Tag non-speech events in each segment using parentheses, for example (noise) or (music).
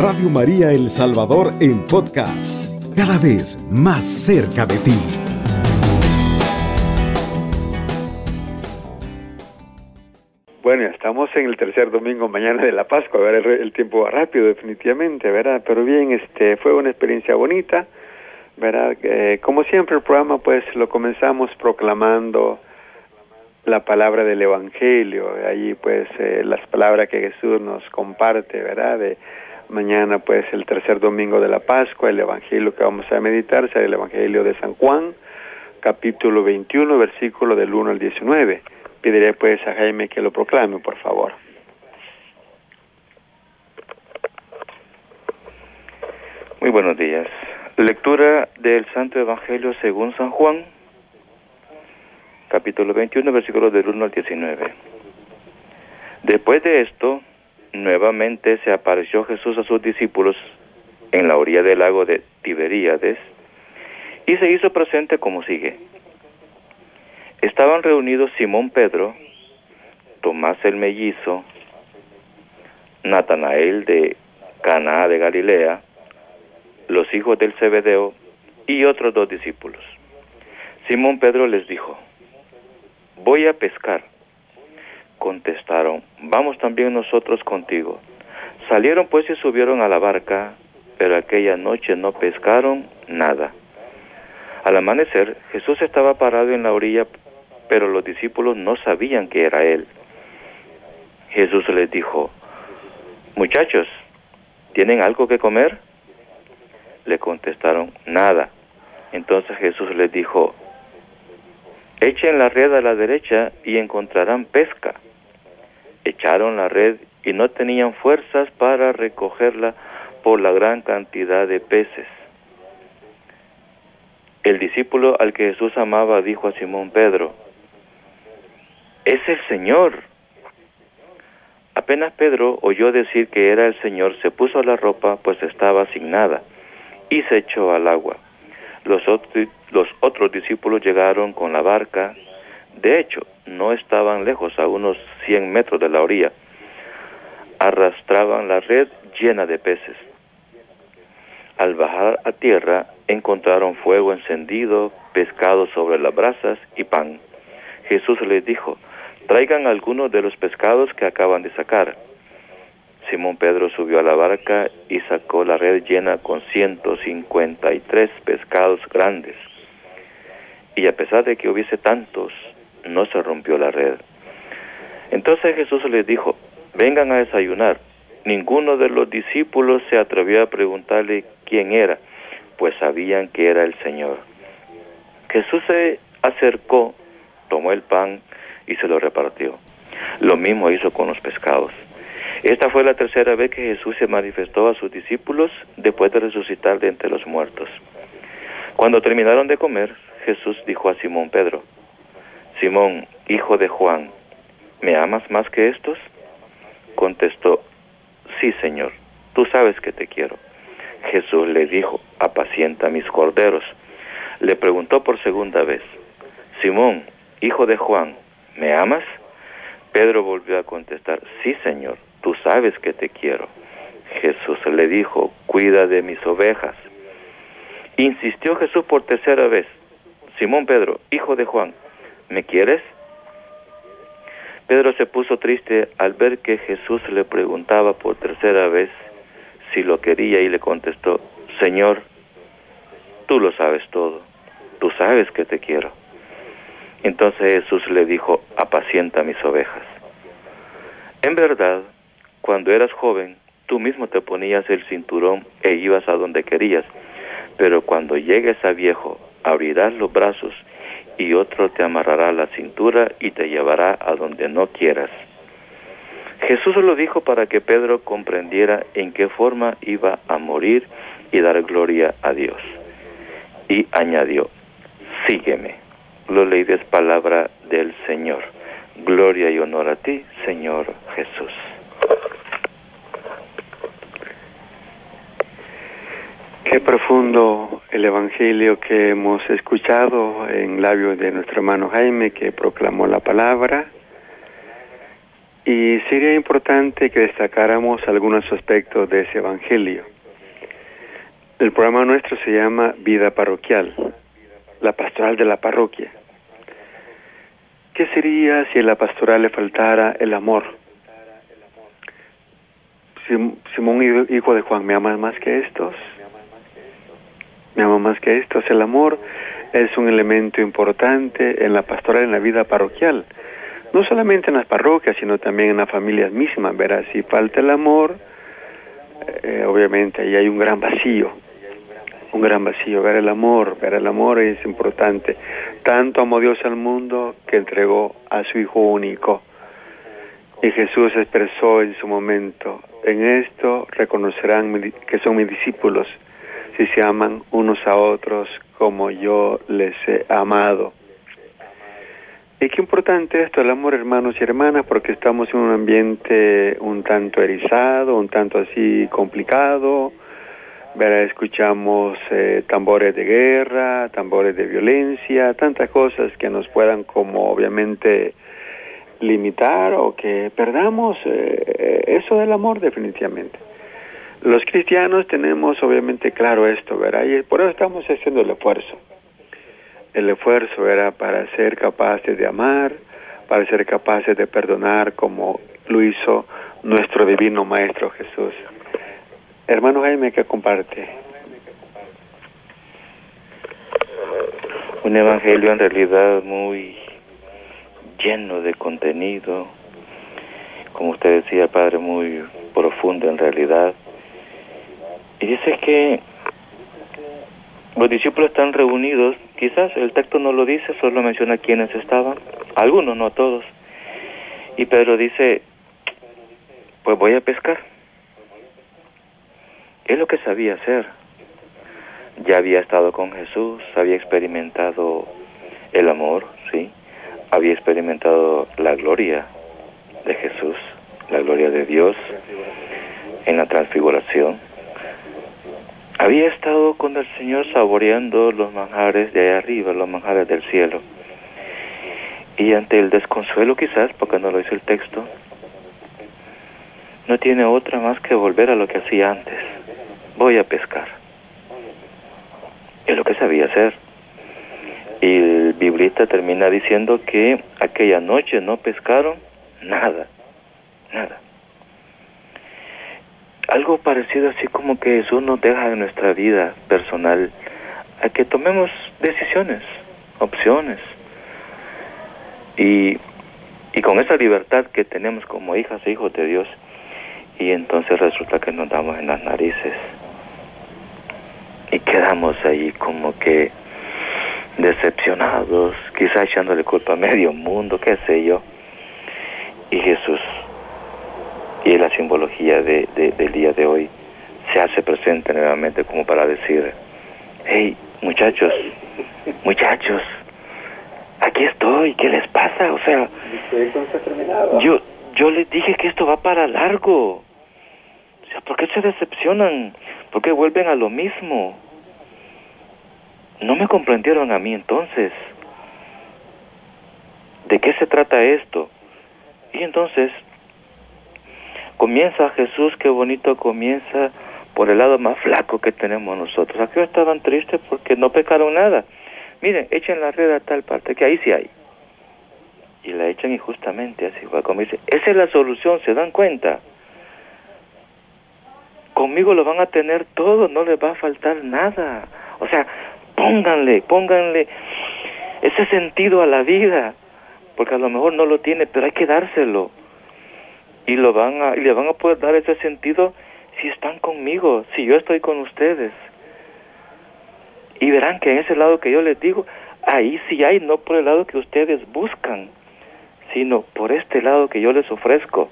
Radio María El Salvador en podcast, cada vez más cerca de ti. Bueno, estamos en el tercer domingo mañana de la Pascua, ver, el, tiempo va rápido definitivamente, ¿verdad? Pero bien, este fue una experiencia bonita, ¿verdad? Eh, como siempre el programa pues lo comenzamos proclamando la palabra del Evangelio, allí pues eh, las palabras que Jesús nos comparte, ¿verdad? De mañana pues el tercer domingo de la Pascua, el Evangelio que vamos a meditar será el Evangelio de San Juan, capítulo 21, versículo del 1 al 19. Pediré pues a Jaime que lo proclame, por favor. Muy buenos días. Lectura del Santo Evangelio según San Juan, capítulo 21, versículos del 1 al 19. Después de esto, nuevamente se apareció Jesús a sus discípulos en la orilla del lago de Tiberíades y se hizo presente como sigue. Estaban reunidos Simón Pedro, Tomás el mellizo, Natanael de Caná de Galilea, los hijos del Zebedeo y otros dos discípulos. Simón Pedro les dijo, voy a pescar. Contestaron, vamos también nosotros contigo. Salieron pues y subieron a la barca, pero aquella noche no pescaron nada. Al amanecer, Jesús estaba parado en la orilla, pero los discípulos no sabían que era Él. Jesús les dijo, muchachos, ¿tienen algo que comer? Le contestaron, nada. Entonces Jesús les dijo, Echen la red a la derecha y encontrarán pesca. Echaron la red y no tenían fuerzas para recogerla por la gran cantidad de peces. El discípulo al que Jesús amaba dijo a Simón Pedro, es el Señor. Apenas Pedro oyó decir que era el Señor, se puso la ropa, pues estaba sin nada, y se echó al agua. Los los otros discípulos llegaron con la barca. De hecho, no estaban lejos, a unos 100 metros de la orilla. Arrastraban la red llena de peces. Al bajar a tierra, encontraron fuego encendido, pescado sobre las brasas y pan. Jesús les dijo, traigan algunos de los pescados que acaban de sacar. Simón Pedro subió a la barca y sacó la red llena con 153 pescados grandes. Y a pesar de que hubiese tantos, no se rompió la red. Entonces Jesús les dijo, vengan a desayunar. Ninguno de los discípulos se atrevió a preguntarle quién era, pues sabían que era el Señor. Jesús se acercó, tomó el pan y se lo repartió. Lo mismo hizo con los pescados. Esta fue la tercera vez que Jesús se manifestó a sus discípulos después de resucitar de entre los muertos. Cuando terminaron de comer, Jesús dijo a Simón Pedro, Simón, hijo de Juan, ¿me amas más que estos? Contestó, sí, Señor, tú sabes que te quiero. Jesús le dijo, apacienta mis corderos. Le preguntó por segunda vez, Simón, hijo de Juan, ¿me amas? Pedro volvió a contestar, sí, Señor, tú sabes que te quiero. Jesús le dijo, cuida de mis ovejas. Insistió Jesús por tercera vez, Simón Pedro, hijo de Juan, ¿me quieres? Pedro se puso triste al ver que Jesús le preguntaba por tercera vez si lo quería y le contestó, Señor, tú lo sabes todo, tú sabes que te quiero. Entonces Jesús le dijo, apacienta mis ovejas. En verdad, cuando eras joven, tú mismo te ponías el cinturón e ibas a donde querías, pero cuando llegues a viejo, abrirás los brazos y otro te amarrará la cintura y te llevará a donde no quieras. Jesús lo dijo para que Pedro comprendiera en qué forma iba a morir y dar gloria a Dios. Y añadió, sígueme. Lo leí es palabra del Señor. Gloria y honor a ti, Señor Jesús. Qué profundo el Evangelio que hemos escuchado en labios de nuestro hermano Jaime que proclamó la palabra. Y sería importante que destacáramos algunos aspectos de ese Evangelio. El programa nuestro se llama Vida Parroquial, la pastoral de la parroquia. ¿Qué sería si a la pastoral le faltara el amor? Simón, hijo de Juan, ¿me amas más que estos? ¿Me ama más que estos? El amor es un elemento importante en la pastoral, en la vida parroquial. No solamente en las parroquias, sino también en las familias mismas. Verás, si falta el amor, eh, obviamente ahí hay un gran vacío. Un gran vacío. Ver el amor, ver el amor es importante. Tanto amó Dios al mundo que entregó a su Hijo único. Y Jesús expresó en su momento, en esto reconocerán que son mis discípulos si se aman unos a otros como yo les he amado. Y qué importante esto, el amor hermanos y hermanas, porque estamos en un ambiente un tanto erizado, un tanto así complicado. Verá, escuchamos eh, tambores de guerra, tambores de violencia, tantas cosas que nos puedan como obviamente limitar o que perdamos eh, eso del amor definitivamente. Los cristianos tenemos obviamente claro esto, ¿verdad? Y por eso estamos haciendo el esfuerzo. El esfuerzo era para ser capaces de amar, para ser capaces de perdonar como lo hizo nuestro divino Maestro Jesús. Hermano Jaime, ¿qué comparte? Un evangelio en realidad muy lleno de contenido, como usted decía, Padre, muy profundo en realidad y dice que los discípulos están reunidos, quizás el texto no lo dice, solo menciona quiénes estaban, algunos, no todos. Y Pedro dice, pues voy a pescar. Es lo que sabía hacer. Ya había estado con Jesús, había experimentado el amor, ¿sí? Había experimentado la gloria de Jesús, la gloria de Dios en la transfiguración había estado con el Señor saboreando los manjares de allá arriba, los manjares del cielo. Y ante el desconsuelo quizás, porque no lo dice el texto, no tiene otra más que volver a lo que hacía antes. Voy a pescar. Es lo que sabía hacer. Y el biblista termina diciendo que aquella noche no pescaron nada, nada algo parecido así como que Jesús nos deja en nuestra vida personal a que tomemos decisiones, opciones. Y, y con esa libertad que tenemos como hijas e hijos de Dios, y entonces resulta que nos damos en las narices y quedamos ahí como que decepcionados, quizá echándole culpa a medio mundo, qué sé yo. Y Jesús y la simbología de, del día de hoy se hace presente nuevamente como para decir, hey, muchachos, muchachos, aquí estoy, ¿qué les pasa? O sea, yo, yo les dije que esto va para largo. O sea, ¿por qué se decepcionan? ¿Por qué vuelven a lo mismo? No me comprendieron a mí entonces. ¿De qué se trata esto? Y entonces comienza Jesús, qué bonito comienza por el lado más flaco que tenemos nosotros. Aquí estaban tristes porque no pecaron nada. Miren, echen la red a tal parte, que ahí sí hay. Y la echan injustamente, así como dice, esa es la solución, ¿se dan cuenta? Conmigo lo van a tener todo, no les va a faltar nada. O sea, pónganle, pónganle ese sentido a la vida, porque a lo mejor no lo tiene, pero hay que dárselo y lo van a y le van a poder dar ese sentido si están conmigo, si yo estoy con ustedes. Y verán que en ese lado que yo les digo, ahí sí hay, no por el lado que ustedes buscan, sino por este lado que yo les ofrezco.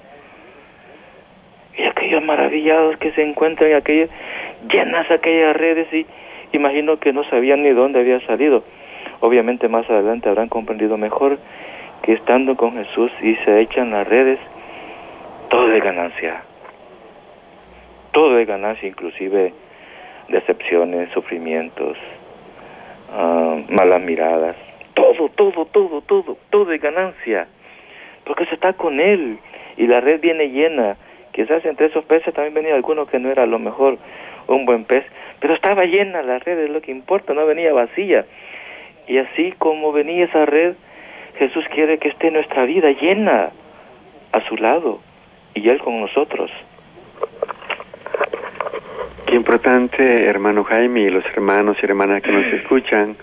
Y aquellos maravillados que se encuentran, aquellas, llenas aquellas redes y imagino que no sabían ni dónde había salido. Obviamente más adelante habrán comprendido mejor que estando con Jesús y se echan las redes, todo es ganancia. Todo es ganancia, inclusive decepciones, sufrimientos, ah, malas miradas. Todo, todo, todo, todo, todo es ganancia. Porque se está con Él y la red viene llena. Quizás entre esos peces también venía alguno que no era a lo mejor un buen pez, pero estaba llena la red, es lo que importa, no venía vacía. Y así como venía esa red, Jesús quiere que esté nuestra vida llena a su lado y Él con nosotros. Qué importante, hermano Jaime y los hermanos y hermanas que nos (clears throat) escuchan.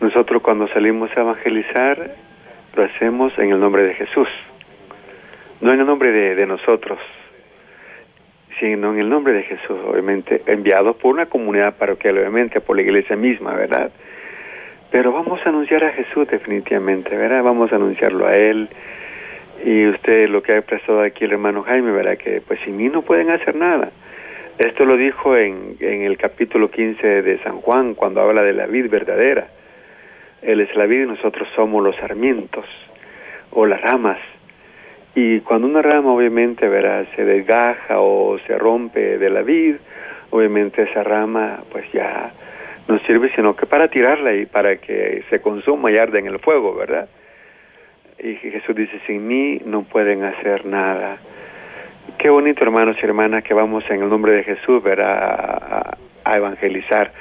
Nosotros cuando salimos a evangelizar, lo hacemos en el nombre de Jesús, no en el nombre de, de nosotros, sino en el nombre de Jesús, obviamente, enviados por una comunidad parroquial, obviamente, por la iglesia misma, ¿verdad? Pero vamos a anunciar a Jesús definitivamente, ¿verdad? Vamos a anunciarlo a Él. Y usted lo que ha expresado aquí el hermano Jaime, ¿verdad? Que pues sin mí no pueden hacer nada. Esto lo dijo en, en el capítulo 15 de San Juan, cuando habla de la vid verdadera. Él es la vid y nosotros somos los sarmientos o las ramas. Y cuando una rama obviamente verá se desgaja o se rompe de la vid, obviamente esa rama pues ya no sirve sino que para tirarla y para que se consuma y arde en el fuego, ¿verdad? Y Jesús dice, sin mí no pueden hacer nada. Qué bonito, hermanos y hermanas, que vamos en el nombre de Jesús, ¿verdad? A, evangelizar.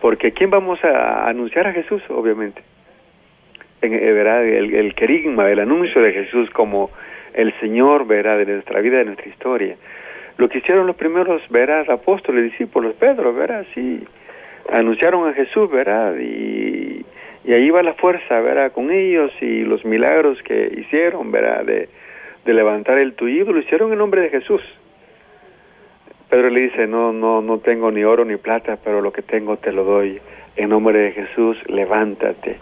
Porque ¿quién vamos a anunciar a Jesús? Obviamente. En, eh, ¿verdad? El, el querigma, el anuncio de Jesús como el Señor, verá, de nuestra vida, de nuestra historia. Lo que hicieron los primeros, verá, apóstoles, discípulos, Pedro, verá, sí, anunciaron a Jesús, verá, y, y ahí va la fuerza, verá, con ellos y los milagros que hicieron, verá, de, de levantar el tu ídolo, lo hicieron en nombre de Jesús. Pedro le dice, no, no, no tengo ni oro ni plata, pero lo que tengo te lo doy. En nombre de Jesús, levántate.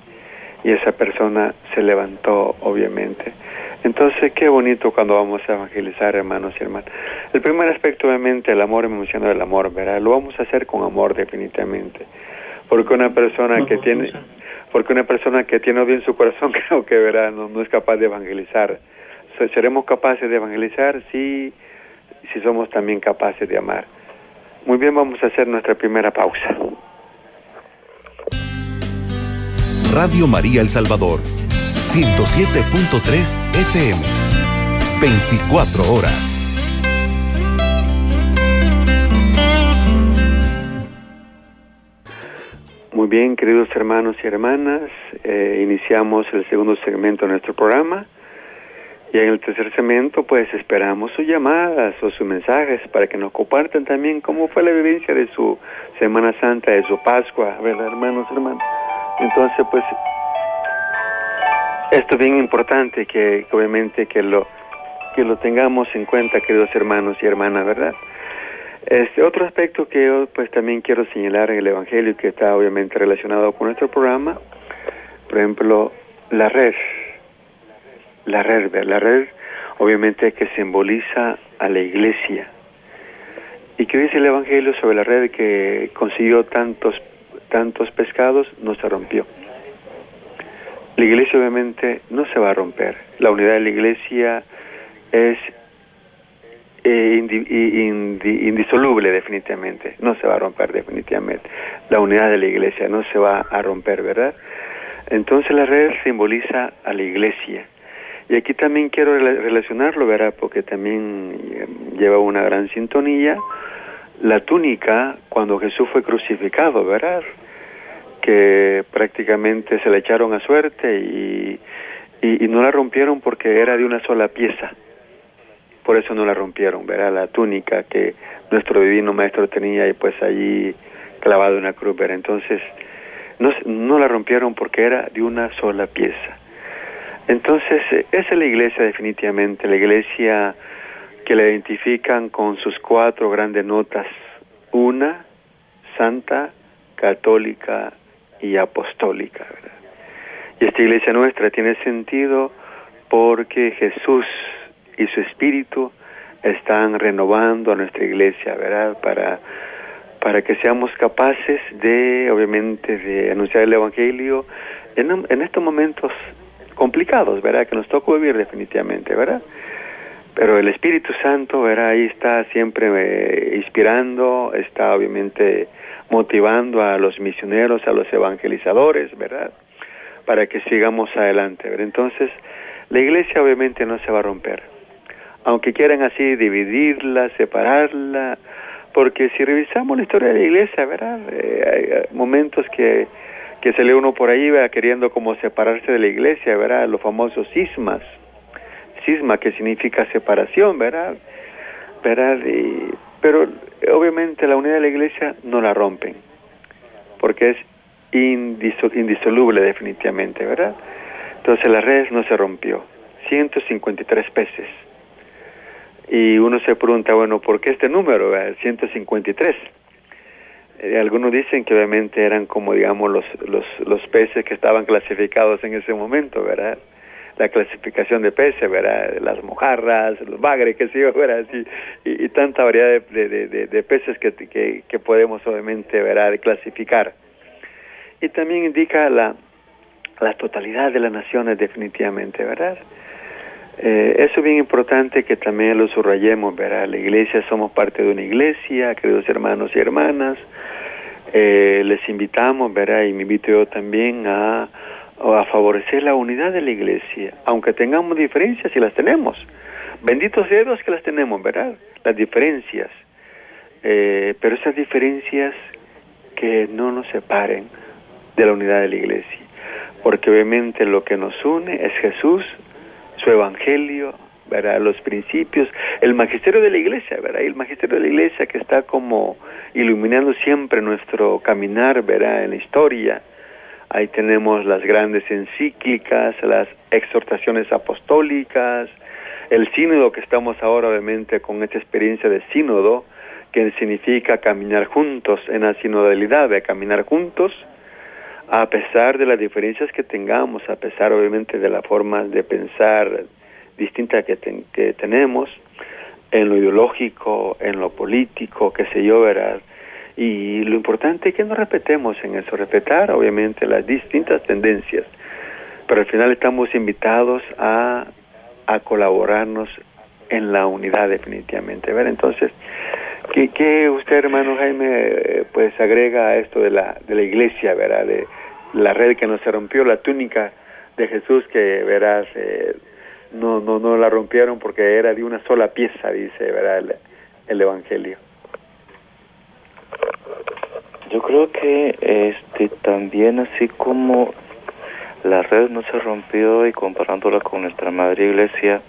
Y esa persona se levantó, obviamente. Entonces, qué bonito cuando vamos a evangelizar, hermanos y hermanas. El primer aspecto, obviamente, el amor, me menciono el amor, ¿verdad? Lo vamos a hacer con amor, definitivamente. Porque una persona que tiene, porque una persona que tiene odio en su corazón, (laughs) creo que, ¿verdad? No, no es capaz de evangelizar. ¿Seremos capaces de evangelizar? Sí, si somos también capaces de amar. Muy bien, vamos a hacer nuestra primera pausa. Radio María El Salvador, 107.3 FM, 24 horas. Muy bien, queridos hermanos y hermanas, eh, iniciamos el segundo segmento de nuestro programa y en el tercer segmento pues esperamos sus llamadas o sus mensajes para que nos compartan también cómo fue la vivencia de su Semana Santa, de su Pascua, ¿verdad hermanos, hermanos? Entonces pues esto es bien importante que, obviamente que lo que lo tengamos en cuenta, queridos hermanos y hermanas, ¿verdad? Este otro aspecto que yo pues también quiero señalar en el Evangelio que está obviamente relacionado con nuestro programa, por ejemplo, la red, la red, la red obviamente que simboliza a la iglesia. ¿Y qué dice el Evangelio sobre la red que consiguió tantos, tantos pescados? No se rompió. La iglesia obviamente no se va a romper. La unidad de la iglesia es eh, indisoluble definitivamente, no se va a romper definitivamente. La unidad de la iglesia no se va a romper, ¿verdad? Entonces la red simboliza a la iglesia. Y aquí también quiero relacionarlo, ¿verdad? Porque también eh, lleva una gran sintonía. La túnica cuando Jesús fue crucificado, ¿verdad? que prácticamente se la echaron a suerte y, y, no la rompieron porque era de una sola pieza. Por eso no la rompieron, verá la túnica que nuestro divino maestro tenía y pues allí clavado en una cruz, ¿verdad? Entonces, no, no la rompieron porque era de una sola pieza. Entonces, esa es la iglesia definitivamente, la iglesia que la identifican con sus cuatro grandes notas, una, santa, católica, y apostólica. ¿verdad? Y esta iglesia nuestra tiene sentido porque Jesús y su Espíritu están renovando a nuestra iglesia, ¿verdad? Para, para que seamos capaces de, obviamente, de anunciar el Evangelio en, en estos momentos complicados, ¿verdad? Que nos toca vivir definitivamente, ¿verdad? Pero el Espíritu Santo, ¿verdad? Ahí está siempre eh, inspirando, está obviamente motivando a los misioneros, a los evangelizadores, ¿verdad? Para que sigamos adelante, ¿verdad? Entonces, la iglesia obviamente no se va a romper. Aunque quieran así dividirla, separarla, porque si revisamos la historia de la iglesia, ¿verdad? Eh, hay momentos que, que se lee uno por ahí, ¿verdad? queriendo como separarse de la iglesia, ¿verdad? Los famosos cismas, cisma que significa separación, ¿verdad? ¿verdad? Y, pero obviamente la unidad de la iglesia no la rompen, porque es indisoluble definitivamente, ¿verdad? Entonces la red no se rompió, 153 peces. Y uno se pregunta, bueno, ¿por qué este número, 153? Eh, algunos dicen que obviamente eran como, digamos, los, los, los peces que estaban clasificados en ese momento, ¿verdad? la clasificación de peces, ¿verdad? Las mojarras, los bagres, qué sé yo, ¿verdad? Y, y, tanta variedad de, de, de, peces que, que, que, podemos obviamente, ¿verdad? clasificar. Y también indica la, la totalidad de las naciones definitivamente, ¿verdad? Eh, eso es bien importante que también lo subrayemos, ¿verdad? La iglesia, somos parte de una iglesia, queridos hermanos y hermanas. Eh, les invitamos, ¿verdad? Y me invito yo también a a favorecer la unidad de la iglesia, aunque tengamos diferencias y las tenemos. Benditos sea Dios que las tenemos, ¿verdad? Las diferencias. Eh, pero esas diferencias que no nos separen de la unidad de la iglesia. Porque obviamente lo que nos une es Jesús, su evangelio, ¿verdad? los principios, el magisterio de la iglesia, ¿verdad? el magisterio de la iglesia que está como iluminando siempre nuestro caminar, ¿verdad? en la historia Ahí tenemos las grandes encíclicas, las exhortaciones apostólicas, el sínodo que estamos ahora obviamente con esta experiencia de sínodo, que significa caminar juntos en la sinodalidad, de caminar juntos, a pesar de las diferencias que tengamos, a pesar obviamente de la forma de pensar distinta que, que tenemos, en lo ideológico, en lo político, qué sé yo, ¿verdad? Y lo importante es que nos respetemos en eso, respetar obviamente las distintas tendencias, pero al final estamos invitados a, a colaborarnos en la unidad definitivamente. ¿ver? Entonces, ¿qué, ¿qué, usted, hermano Jaime, pues agrega a esto de la, de la iglesia, ¿verdad? de la red que no se rompió, la túnica de Jesús que, verás, eh, no, no, no la rompieron porque era de una sola pieza, dice, ¿verdad? el Evangelio. Yo creo que este también así como la red no se rompió y comparándola con nuestra madre iglesia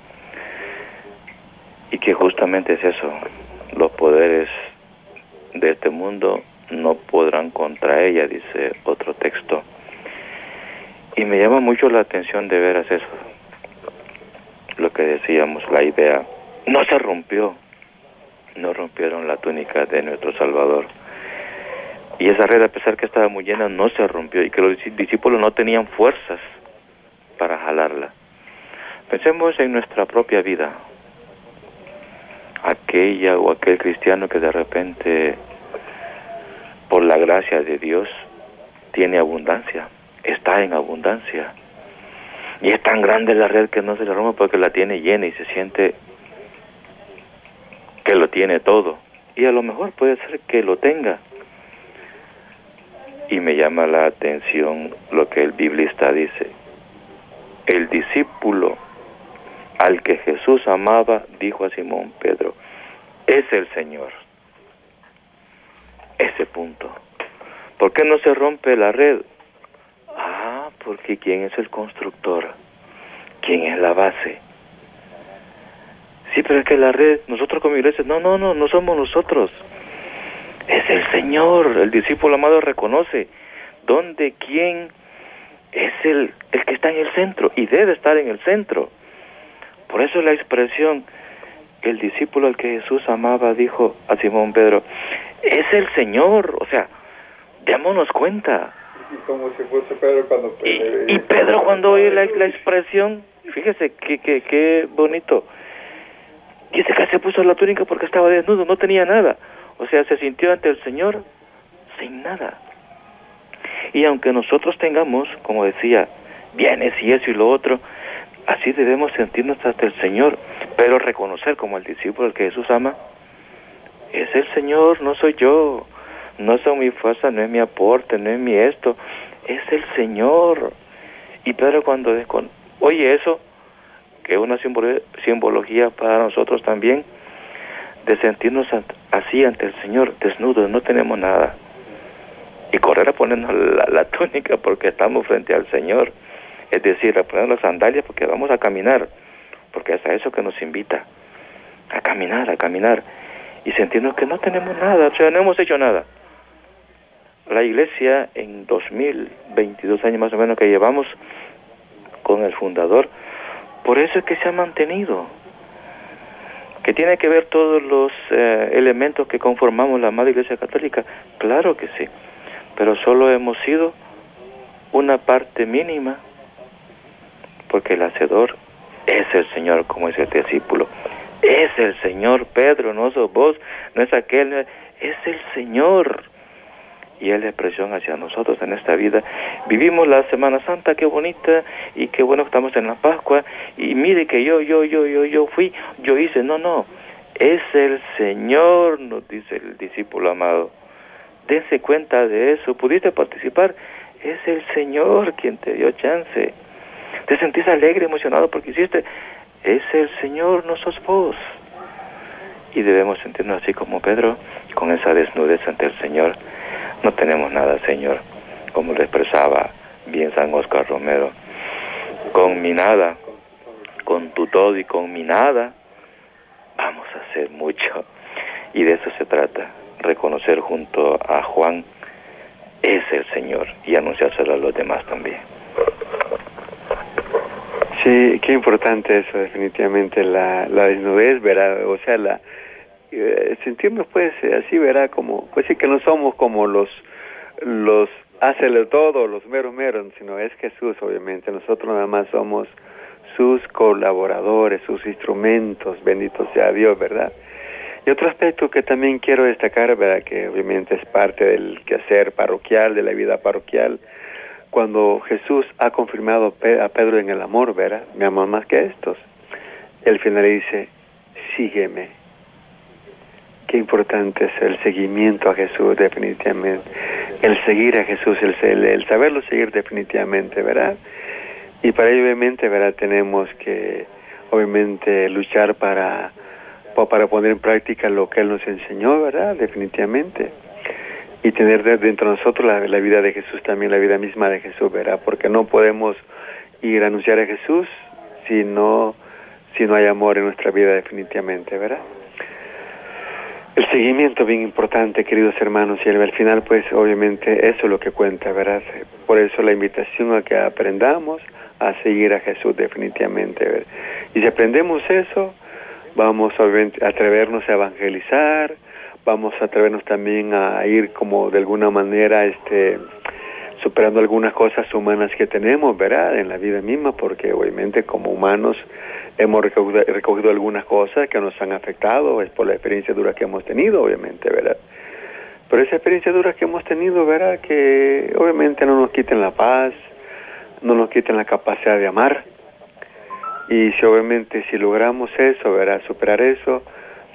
y que justamente es eso, los poderes de este mundo no podrán contra ella, dice otro texto. Y me llama mucho la atención de veras eso, lo que decíamos, la idea, no se rompió, no rompieron la túnica de nuestro Salvador y esa red, a pesar que estaba muy llena, no se rompió y que los discípulos no tenían fuerzas para jalarla. Pensemos en nuestra propia vida. Aquella o aquel cristiano que de repente, por la gracia de Dios, tiene abundancia, está en abundancia. Y es tan grande la red que no se le rompe porque la tiene llena y se siente que lo tiene todo. Y a lo mejor puede ser que lo tenga, y me llama la atención lo que el biblista dice. El discípulo al que Jesús amaba dijo a Simón Pedro, es el Señor. Ese punto. ¿Por qué no se rompe la red? Ah, porque ¿quién es el constructor? ¿Quién es la base? Sí, pero es que la red, nosotros como iglesia, no, no, no, no somos nosotros es el Señor. El discípulo amado reconoce dónde, quién es el, el que está en el centro y debe estar en el centro. Por eso la expresión, el discípulo al que Jesús amaba dijo a Simón Pedro, es el Señor, o sea, démonos cuenta. Y, Pedro cuando oye la, la expresión, fíjese qué qué qué bonito, dice que se puso la túnica porque estaba desnudo, no tenía nada. O sea, se sintió ante el Señor sin nada. Y aunque nosotros tengamos, como decía, bienes y eso y lo otro, así debemos sentirnos ante el Señor, pero reconocer como el discípulo al que Jesús ama, es el Señor, no soy yo, no son mi fuerza, no es mi aporte, no es mi esto, es el Señor. Y Pedro cuando oye eso, que es una simbología para nosotros también de sentirnos así ante el Señor, desnudos, no tenemos nada. Y correr a ponernos la, (laughs) túnica porque estamos frente al Señor. Es decir, a poner las sandalias porque vamos a caminar, porque es a eso que nos invita, a caminar, a caminar, y sentirnos que no tenemos nada, o sea, no hemos hecho nada. La iglesia en 2022 años más o menos que llevamos con el fundador, por eso es que se ha mantenido. ¿Que tiene que ver todos los eh, elementos que conformamos la Madre Iglesia Católica? Claro que sí, pero solo hemos sido una parte mínima, porque el Hacedor es el Señor, como es el discípulo. Es el Señor, Pedro, no sos vos, no es aquel, es el Señor y es presión hacia nosotros en esta vida. Vivimos la Semana Santa, qué bonita, y qué bueno que estamos en la Pascua, y mire que yo, yo, yo, yo, yo fui, yo hice, no, no, es el Señor, nos dice el discípulo amado. Dense cuenta de eso, pudiste participar, es el Señor quien te dio chance. Te sentís alegre, emocionado porque hiciste, es el Señor, no sos vos. Y debemos sentirnos así como Pedro, con esa desnudez ante el Señor no tenemos nada, Señor, como lo expresaba bien San Oscar Romero. Con mi nada, con tu todo y con mi nada, vamos a hacer mucho. Y de eso se trata, reconocer junto a Juan, es el Señor, y anunciárselo a los demás también. Sí, qué importante eso, definitivamente, la, la desnudez, ¿verdad? O sea, la, eh, sentirnos pues así verá como pues sí que no somos como los los hácelo todo los meros meros sino es Jesús obviamente nosotros nada más somos sus colaboradores sus instrumentos bendito sea Dios verdad y otro aspecto que también quiero destacar verdad que obviamente es parte del quehacer parroquial de la vida parroquial cuando Jesús ha confirmado a Pedro en el amor verdad me amo más que estos el final dice sígueme qué importante es el seguimiento a Jesús definitivamente, el seguir a Jesús, el, el, saberlo seguir definitivamente, ¿verdad? Y para ello obviamente, ¿verdad? Tenemos que obviamente luchar para, para poner en práctica lo que Él nos enseñó, ¿verdad? Definitivamente. Y tener dentro de nosotros la, vida de Jesús también, la vida misma de Jesús, ¿verdad? Porque no podemos ir a anunciar a Jesús si no, si no hay amor en nuestra vida definitivamente, ¿verdad? El seguimiento bien importante, queridos hermanos, y al final, pues obviamente eso es lo que cuenta, ¿verdad? Por eso la invitación a que aprendamos a seguir a Jesús definitivamente, ¿verdad? Y si aprendemos eso, vamos a atrevernos a evangelizar, vamos a atrevernos también a ir como de alguna manera, este, superando algunas cosas humanas que tenemos, ¿verdad? En la vida misma, porque obviamente como humanos hemos recogido, algunas cosas que nos han afectado, es por la experiencia dura que hemos tenido, obviamente, ¿verdad? Pero esa experiencia dura que hemos tenido, ¿verdad? Que obviamente no nos quiten la paz, no nos quiten la capacidad de amar. Y si obviamente si logramos eso, ¿verdad? Superar eso,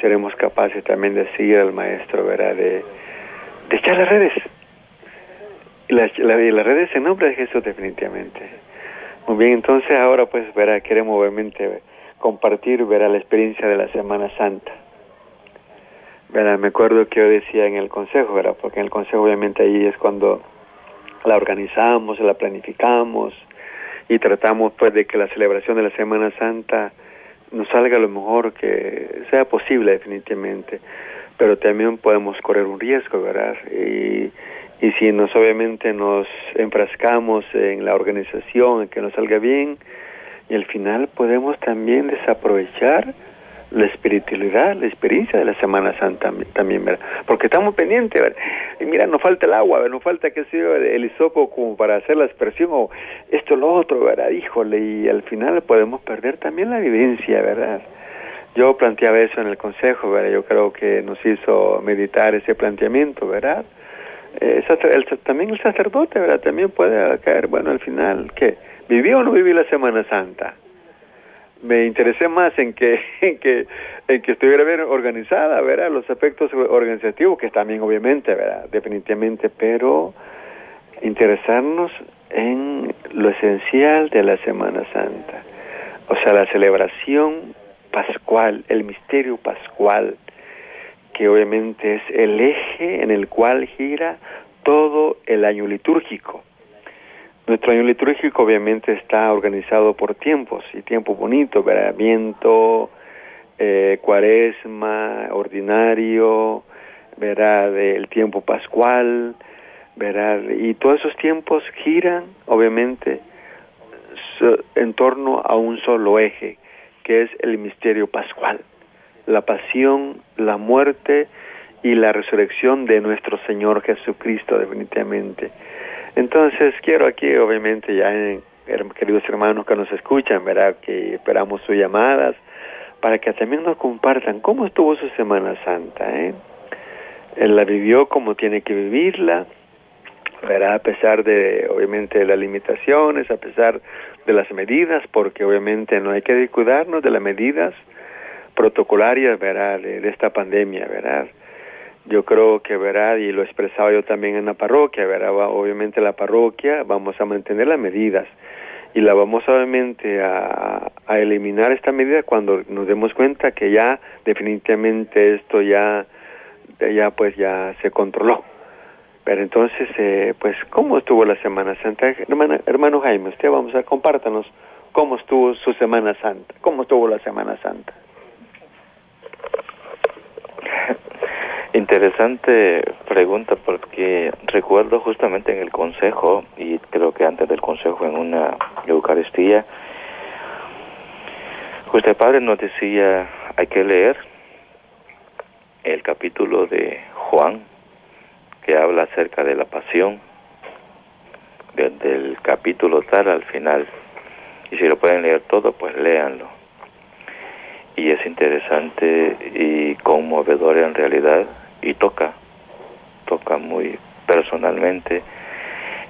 seremos capaces también de seguir al Maestro, ¿verdad? De, de echar las redes. Las, las redes en nombre de Jesús definitivamente. Muy bien, entonces ahora pues, verá, queremos obviamente compartir, verá, la experiencia de la Semana Santa. Verá, me acuerdo que yo decía en el consejo, verá, porque en el consejo obviamente ahí es cuando la organizamos, la planificamos y tratamos pues de que la celebración de la Semana Santa nos salga lo mejor que sea posible definitivamente, pero también podemos correr un riesgo, ¿verdad? Y, y si nos obviamente nos enfrascamos en la organización, en que nos salga bien, y al final podemos también desaprovechar la espiritualidad, la experiencia de la Semana Santa también, ¿verdad? Porque estamos pendientes, ¿verdad? Y mira, nos falta el agua, nos falta, qué sé el hisopo como para hacer la expresión o esto, lo otro, ¿verdad? Híjole, y al final podemos perder también la vivencia, ¿verdad? Yo planteaba eso en el consejo, ¿verdad? Yo creo que nos hizo meditar ese planteamiento, ¿verdad? Eh, el, también el sacerdote, ¿verdad? También puede caer, bueno, al final, ¿qué? ¿Viví o no viví la Semana Santa? Me interesé más en que, (laughs) en que, en que estuviera bien organizada, ¿verdad? Los aspectos organizativos, que también obviamente, ¿verdad? Definitivamente, pero interesarnos en lo esencial de la Semana Santa. o sea, la celebración pascual, el misterio pascual, que obviamente es el eje en el cual gira todo el año litúrgico. Nuestro año litúrgico obviamente está organizado por tiempos y tiempo bonito, ¿verdad? Viento, eh, cuaresma, ordinario, ¿verdad? El tiempo pascual, ¿verdad? Y todos esos tiempos giran, obviamente, en torno a un solo eje, que es el misterio pascual, la pasión, la muerte y la resurrección de nuestro Señor Jesucristo, definitivamente. Entonces, quiero aquí, obviamente, ya, queridos hermanos que nos escuchan, ¿verdad? Que esperamos sus llamadas para que también nos compartan cómo estuvo su Semana Santa, ¿eh? Él la vivió como tiene que vivirla, ¿verdad? A pesar de, obviamente, de las limitaciones, a pesar de las medidas, porque obviamente no hay que descuidarnos de las medidas protocolarias, ¿verdad? De, esta pandemia, ¿verdad? Yo creo que, ¿verdad? Y lo expresaba yo también en la parroquia, ¿verdad? Obviamente la parroquia vamos a mantener las medidas y la vamos obviamente a, eliminar esta medida cuando nos demos cuenta que ya definitivamente esto ya, ya pues ya se controló. Pero entonces, eh, pues, ¿cómo estuvo la Semana Santa? Hermano, hermano Jaime, usted vamos a compártanos cómo estuvo su Semana Santa, cómo estuvo la Semana Santa. Interesante pregunta porque recuerdo justamente en el consejo y creo que antes del consejo en una Eucaristía, usted padre nos decía hay que leer el capítulo de Juan que habla acerca de la pasión, desde el capítulo tal al final. Y si lo pueden leer todo, pues léanlo. Y es interesante y conmovedor en realidad y toca, toca muy personalmente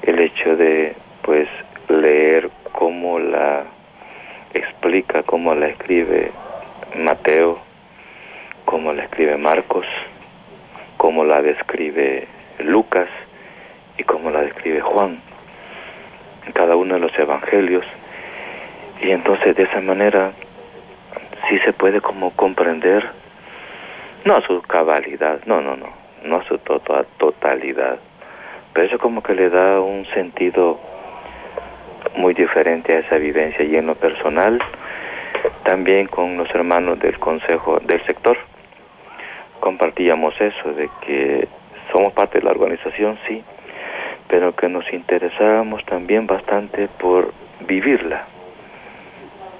el hecho de pues leer cómo la explica, cómo la escribe Mateo, cómo la escribe Marcos, cómo la describe Lucas y como la describe Juan en cada uno de los evangelios. Y entonces de esa manera sí se puede como comprender, no su cabalidad, no, no, no, no su totalidad, pero eso como que le da un sentido muy diferente a esa vivencia. Y en lo personal también con los hermanos del consejo del sector compartíamos eso de que somos parte de la organización, sí, pero que nos interesábamos también bastante por vivirla,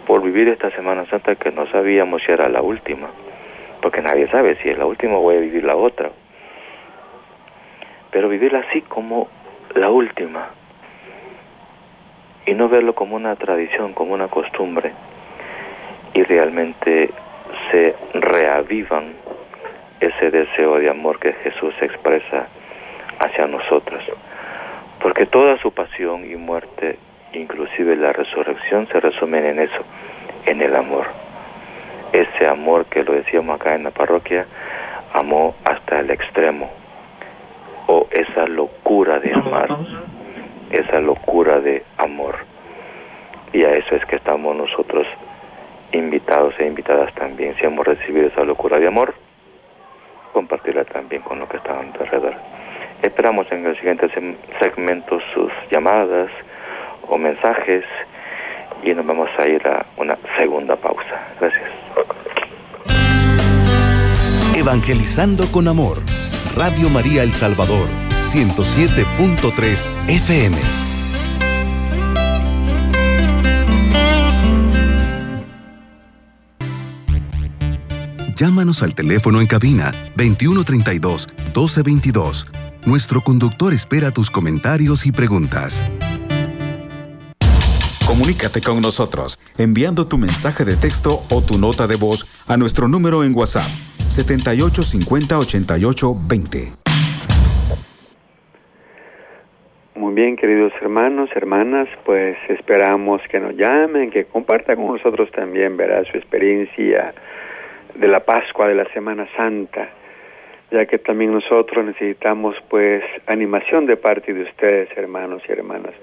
por vivir esta Semana Santa que no sabíamos si era la última, porque nadie sabe si es la última o voy a vivir la otra, pero vivirla así como la última y no verlo como una tradición, como una costumbre, y realmente se reavivan ese deseo de amor que Jesús expresa hacia nosotros. Porque toda su pasión y muerte, inclusive la resurrección, se resumen en eso, en el amor. Ese amor que lo decíamos acá en la parroquia, amó hasta el extremo. O esa locura de amar, esa locura de amor. Y a eso es que estamos nosotros invitados e invitadas también. Si hemos recibido esa locura de amor, compartirla también con lo que están alrededor. Esperamos en el siguiente segmento sus llamadas o mensajes y nos vamos a ir a una segunda pausa. Gracias. Evangelizando con Amor, Radio María El Salvador, 107.3 FM. Llámanos al teléfono en cabina 2132 1222. Nuestro conductor espera tus comentarios y preguntas. Comunícate con nosotros enviando tu mensaje de texto o tu nota de voz a nuestro número en WhatsApp 7850 88 20. Muy bien, queridos hermanos, hermanas, pues esperamos que nos llamen, que compartan con nosotros también, verá su experiencia de la Pascua, de la Semana Santa. Ya que también nosotros necesitamos pues animación de parte de ustedes, hermanos y hermanas.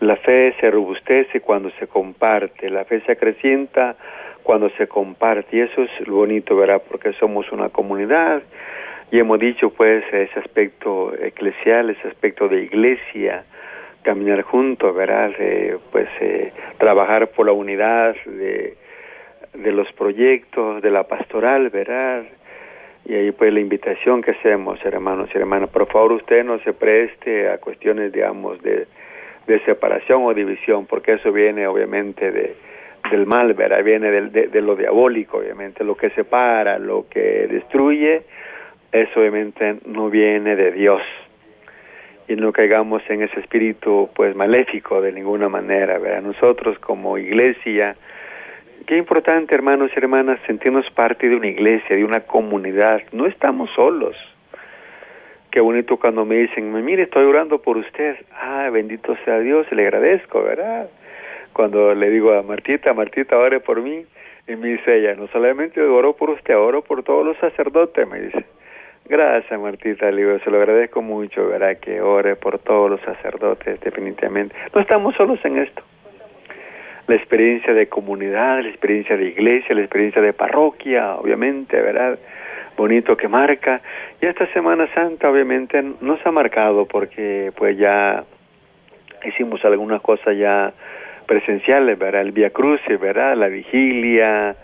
La fe se robustece cuando se comparte, la fe se acrecienta cuando se comparte y eso es lo bonito, ¿verdad? Porque somos una comunidad y hemos dicho pues ese aspecto eclesial, ese aspecto de iglesia, caminar juntos, ¿verdad? pues eh, trabajar por la unidad de, de los proyectos, de la pastoral, ¿verdad? Y ahí pues la invitación que hacemos, hermanos y hermanas, por favor usted no se preste a cuestiones, digamos, de, de separación o división, porque eso viene obviamente de, del mal, ¿verdad? Viene de, de, lo diabólico, obviamente, lo que separa, lo que destruye, eso obviamente no viene de Dios. Y no caigamos en ese espíritu, pues, maléfico de ninguna manera, ¿verdad? Nosotros como iglesia, Qué importante, hermanos y hermanas, sentirnos parte de una iglesia, de una comunidad. No estamos solos. Qué bonito cuando me dicen, mire, estoy orando por usted. Ah, bendito sea Dios, le agradezco, ¿verdad? Cuando le digo a Martita, Martita, ore por mí. Y me dice ella, no solamente oro por usted, oro por todos los sacerdotes, me dice. Gracias, Martita, le digo, se lo agradezco mucho, ¿verdad? Que ore por todos los sacerdotes, definitivamente. No estamos solos en esto la experiencia de comunidad, la experiencia de iglesia, la experiencia de parroquia, obviamente, ¿verdad? Bonito que marca. Y esta Semana Santa, obviamente, nos ha marcado porque, pues, ya hicimos algunas cosas ya presenciales, ¿verdad? El Via Crucis, ¿verdad? La vigilia,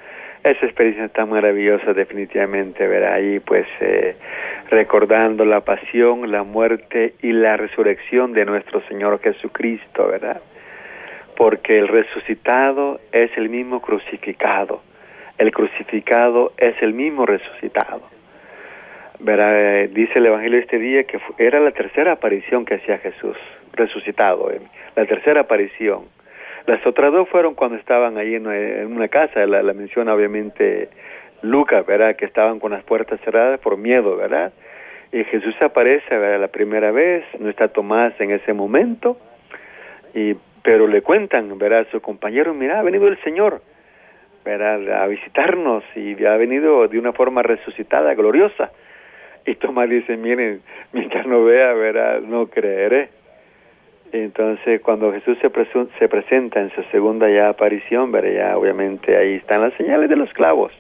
esa experiencia tan maravillosa definitivamente, ¿verdad? Ahí pues eh, recordando la pasión, la muerte y la resurrección de nuestro Señor Jesucristo, ¿verdad? Porque el resucitado es el mismo crucificado, el crucificado es el mismo resucitado. Verá, dice el Evangelio este día que era la tercera aparición que hacía Jesús, resucitado, eh, la tercera aparición. Las otras dos fueron cuando estaban ahí en, una casa, la, menciona obviamente Lucas, ¿verdad? Que estaban con las puertas cerradas por miedo, ¿verdad? Y Jesús aparece, ¿verdad? La primera vez, no está Tomás en ese momento, y pero le cuentan, ¿verdad? Su compañero, mira, ha venido el Señor, ¿verdad? A visitarnos y ha venido de una forma resucitada, gloriosa. Y Tomás dice, miren, mientras no vea, ¿verdad? No creeré. Entonces, cuando Jesús se, se presenta en su segunda ya aparición, ¿verdad? Ya obviamente ahí están las señales de los clavos,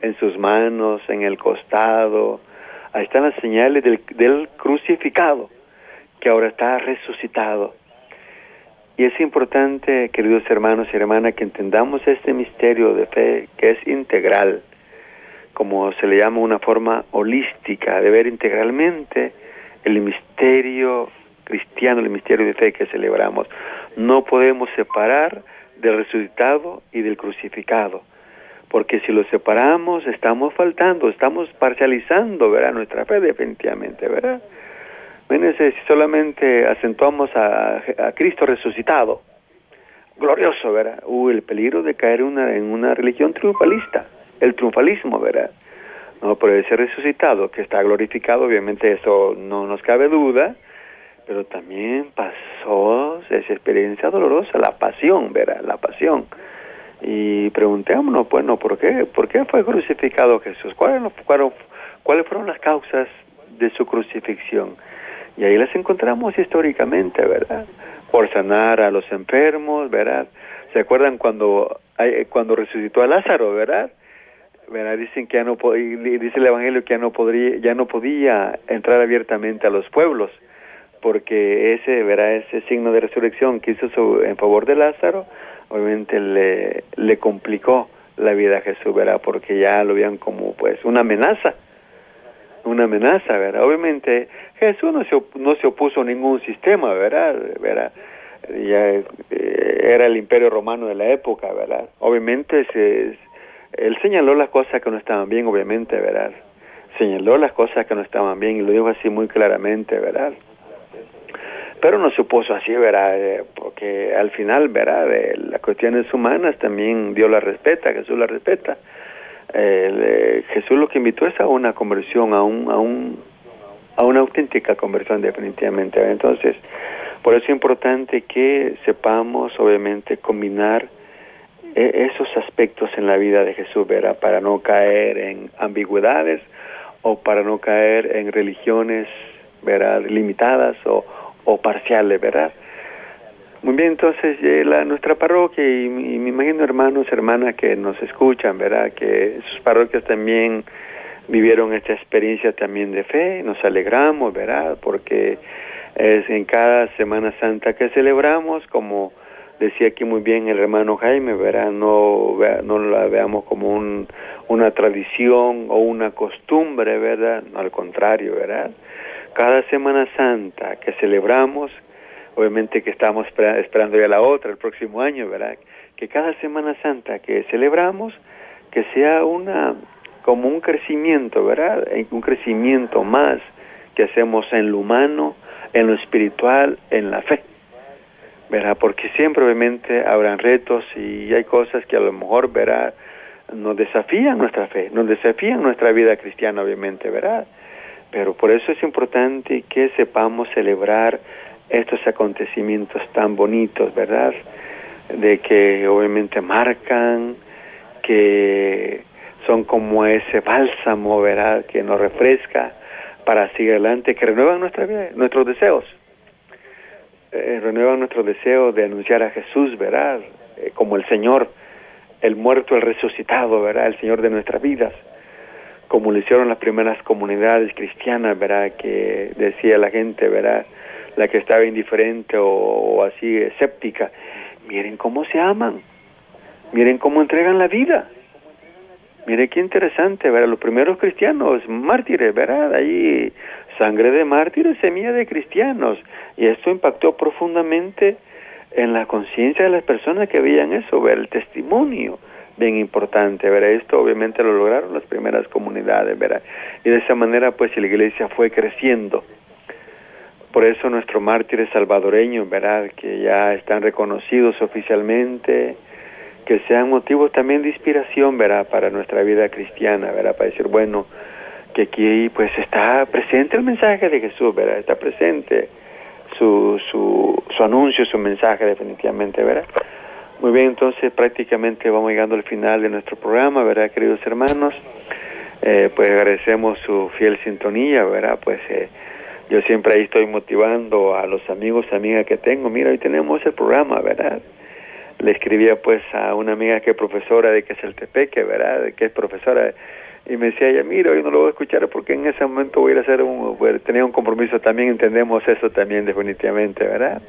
en sus manos, en el costado, ahí están las señales del, del crucificado, que ahora está resucitado y es importante, queridos hermanos y hermanas, que entendamos este misterio de fe que es integral, como se le llama una forma holística, de ver integralmente el misterio cristiano, el misterio de fe que celebramos. No podemos separar del resucitado y del crucificado, porque si lo separamos estamos faltando, estamos parcializando, ¿verdad? Nuestra fe definitivamente, ¿verdad? Fíjense si solamente acentuamos a, Cristo resucitado, glorioso, ¿verdad? Uh, el peligro de caer una, en una religión triunfalista, el triunfalismo, ¿verdad? No, pero ese resucitado que está glorificado, obviamente eso no nos cabe duda, pero también pasó esa experiencia dolorosa, la pasión, ¿verdad? La pasión. Y preguntémonos, bueno, ¿por qué? ¿Por qué fue crucificado Jesús? ¿Cuáles cuáles fueron las causas de su crucifixión? Y ahí las encontramos históricamente, ¿verdad? Por sanar a los enfermos, ¿verdad? ¿Se acuerdan cuando, cuando resucitó a Lázaro, ¿verdad? ¿verdad? Dicen que ya no dice el Evangelio que ya no podría, ya no podía entrar abiertamente a los pueblos, porque ese, ¿verdad? Ese signo de resurrección que hizo en favor de Lázaro, obviamente le, le complicó la vida a Jesús, ¿verdad? Porque ya lo veían como pues una amenaza una amenaza, ¿verdad? Obviamente Jesús no se, no se opuso a ningún sistema, ¿verdad? ¿verdad? Ya eh, era el imperio romano de la época, ¿verdad? Obviamente se, él señaló las cosas que no estaban bien, obviamente, ¿verdad? Señaló las cosas que no estaban bien y lo dijo así muy claramente, ¿verdad? Pero no se opuso así, ¿verdad? Eh, porque al final, ¿verdad? las cuestiones humanas también Dios las respeta, Jesús las respeta eh, Jesús lo que invitó es a una conversión, a un, a un a una auténtica conversión definitivamente. Entonces, por eso es importante que sepamos, obviamente, combinar eh, esos aspectos en la vida de Jesús, ¿verdad? Para no caer en ambigüedades o para no caer en religiones, ¿verdad? Limitadas o, o parciales, ¿verdad? Muy bien, entonces eh, la, nuestra parroquia y, me imagino hermanos, hermanas que nos escuchan, ¿verdad? Que sus parroquias también vivieron esta experiencia también de fe, nos alegramos, ¿verdad? Porque es en cada Semana Santa que celebramos, como decía aquí muy bien el hermano Jaime, ¿verdad? No, no la veamos como un, una tradición o una costumbre, ¿verdad? Al contrario, ¿verdad? Cada Semana Santa que celebramos, obviamente que estamos esperando ya la otra el próximo año, ¿verdad? Que cada Semana Santa que celebramos, que sea una como un crecimiento, ¿verdad? Un crecimiento más que hacemos en lo humano, en lo espiritual, en la fe, ¿verdad? Porque siempre obviamente habrán retos y hay cosas que a lo mejor, ¿verdad? Nos desafían nuestra fe, nos desafían nuestra vida cristiana, obviamente, ¿verdad? Pero por eso es importante que sepamos celebrar estos acontecimientos tan bonitos, ¿verdad? De que obviamente marcan, que son como ese bálsamo, ¿verdad? Que nos refresca para seguir adelante, que renuevan nuestra vida, nuestros deseos. Eh, renuevan nuestro deseo de anunciar a Jesús, ¿verdad? Eh, como el Señor, el muerto, el resucitado, ¿verdad? El Señor de nuestras vidas. Como lo hicieron las primeras comunidades cristianas, ¿verdad? Que decía la gente, ¿verdad? La que estaba indiferente o, así escéptica, miren cómo se aman, miren cómo entregan la vida. Mire qué interesante, ¿verdad? Los primeros cristianos, mártires, ¿verdad? Ahí, sangre de mártires, semilla de cristianos. Y esto impactó profundamente en la conciencia de las personas que veían eso, ver el testimonio bien importante, ¿verdad? Esto obviamente lo lograron las primeras comunidades. Y de esa manera, pues, la iglesia fue creciendo. Por eso nuestros mártires salvadoreños, ¿verdad? Que ya están reconocidos oficialmente, que sean motivos también de inspiración, ¿verdad? Para nuestra vida cristiana, ¿verdad? Para decir, bueno, que aquí pues está presente el mensaje de Jesús, ¿verdad? Está presente su, su, su anuncio, su mensaje definitivamente, ¿verdad? Muy bien, entonces prácticamente vamos llegando al final de nuestro programa, ¿verdad, queridos hermanos? Eh, pues agradecemos su fiel sintonía, ¿verdad? Pues eh, yo siempre ahí estoy motivando a los amigos amigas que tengo. Mira, hoy tenemos el programa, ¿verdad? Le escribía pues a una amiga que es profesora de que es el Tepeque, ¿verdad? Que es profesora. Y me decía mira, hoy no lo voy a escuchar porque en ese momento voy a ir a hacer un, tenía un compromiso también, entendemos eso también definitivamente, ¿verdad?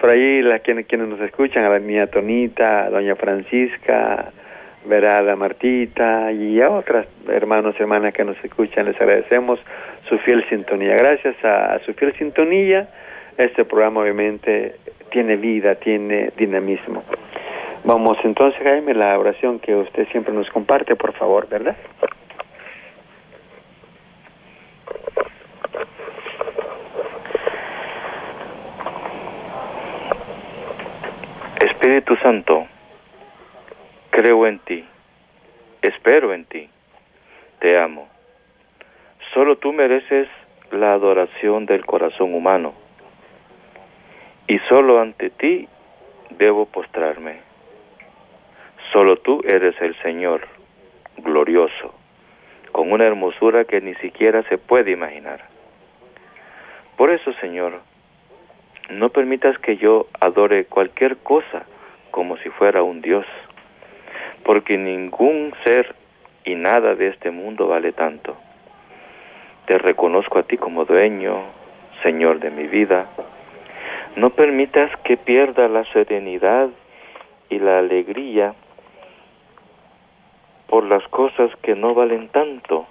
Por ahí las quienes, quienes nos escuchan, a la niña Tonita, a doña Francisca, ¿verdad? A Martita y a otras hermanos hermanas que nos escuchan, les agradecemos su fiel sintonía. Gracias a, su fiel sintonía, este programa obviamente tiene vida, tiene dinamismo. Vamos entonces, Jaime, la oración que usted siempre nos comparte, por favor, ¿verdad? Espíritu Santo, creo en ti, espero en ti, te amo Solo tú mereces la adoración del corazón humano y solo ante ti debo postrarme. Solo tú eres el Señor, glorioso, con una hermosura que ni siquiera se puede imaginar. Por eso, Señor, no permitas que yo adore cualquier cosa como si fuera un Dios, porque ningún ser y nada de este mundo vale tanto. Te reconozco a ti como dueño, Señor de mi vida. No permitas que pierda la serenidad y la alegría por las cosas que no valen tanto.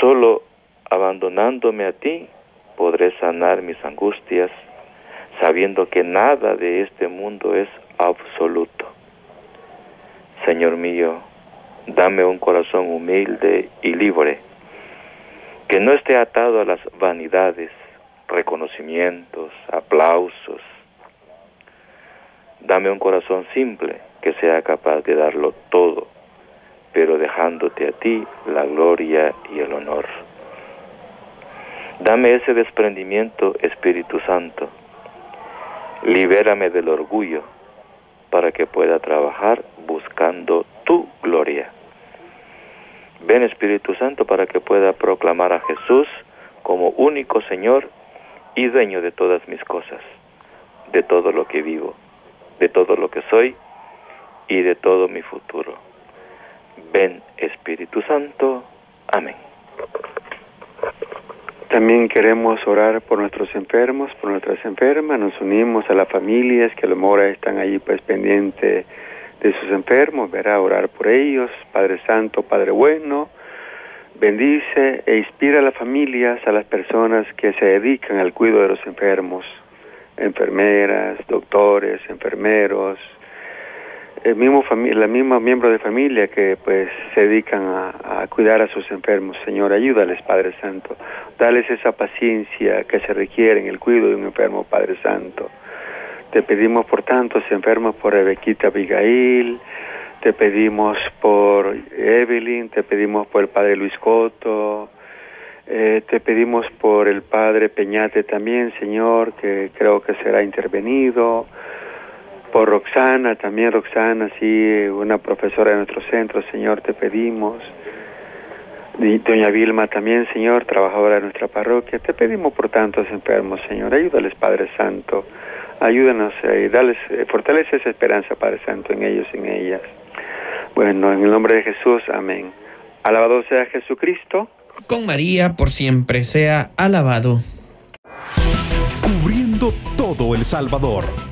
Solo abandonándome a ti podré sanar mis angustias, sabiendo que nada de este mundo es absoluto. Señor mío, dame un corazón humilde y libre que no esté atado a las vanidades, reconocimientos, aplausos. Dame un corazón simple que sea capaz de darlo todo, pero dejándote a ti la gloria y el honor. Dame ese desprendimiento, Espíritu Santo. Libérame del orgullo para que pueda trabajar buscando tu gloria Ven Espíritu Santo para que pueda proclamar a Jesús como único Señor y dueño de todas mis cosas, de todo lo que vivo, de todo lo que soy y de todo mi futuro. Ven Espíritu Santo. Amén. También queremos orar por nuestros enfermos, por nuestras enfermas. Nos unimos a las familias que a lo mejor están ahí pues pendientes de sus enfermos, verá, orar por ellos. Padre Santo, Padre Bueno, bendice e inspira a las familias, a las personas que se dedican al cuidado de los enfermos, enfermeras, doctores, enfermeros, el mismo la misma miembro de familia que pues se dedican a, cuidar a sus enfermos. Señor, ayúdales, Padre Santo. Dales esa paciencia que se requiere en el cuidado de un enfermo, Padre Santo. Te pedimos por tantos enfermos, por Rebequita Abigail, te pedimos por Evelyn, te pedimos por el Padre Luis Coto, eh, te pedimos por el Padre Peñate también, Señor, que creo que será intervenido por Roxana, también Roxana, sí, una profesora de nuestro centro, Señor, te pedimos. Y doña Vilma también, Señor, trabajadora de nuestra parroquia, te pedimos por tantos enfermos, Señor, ayúdales, Padre Santo, ayúdanos y dales, eh, fortalece esa esperanza, Padre Santo, en ellos y en ellas. Bueno, en el nombre de Jesús, amén. Alabado sea Jesucristo. Con María por siempre sea alabado. Cubriendo todo El Salvador.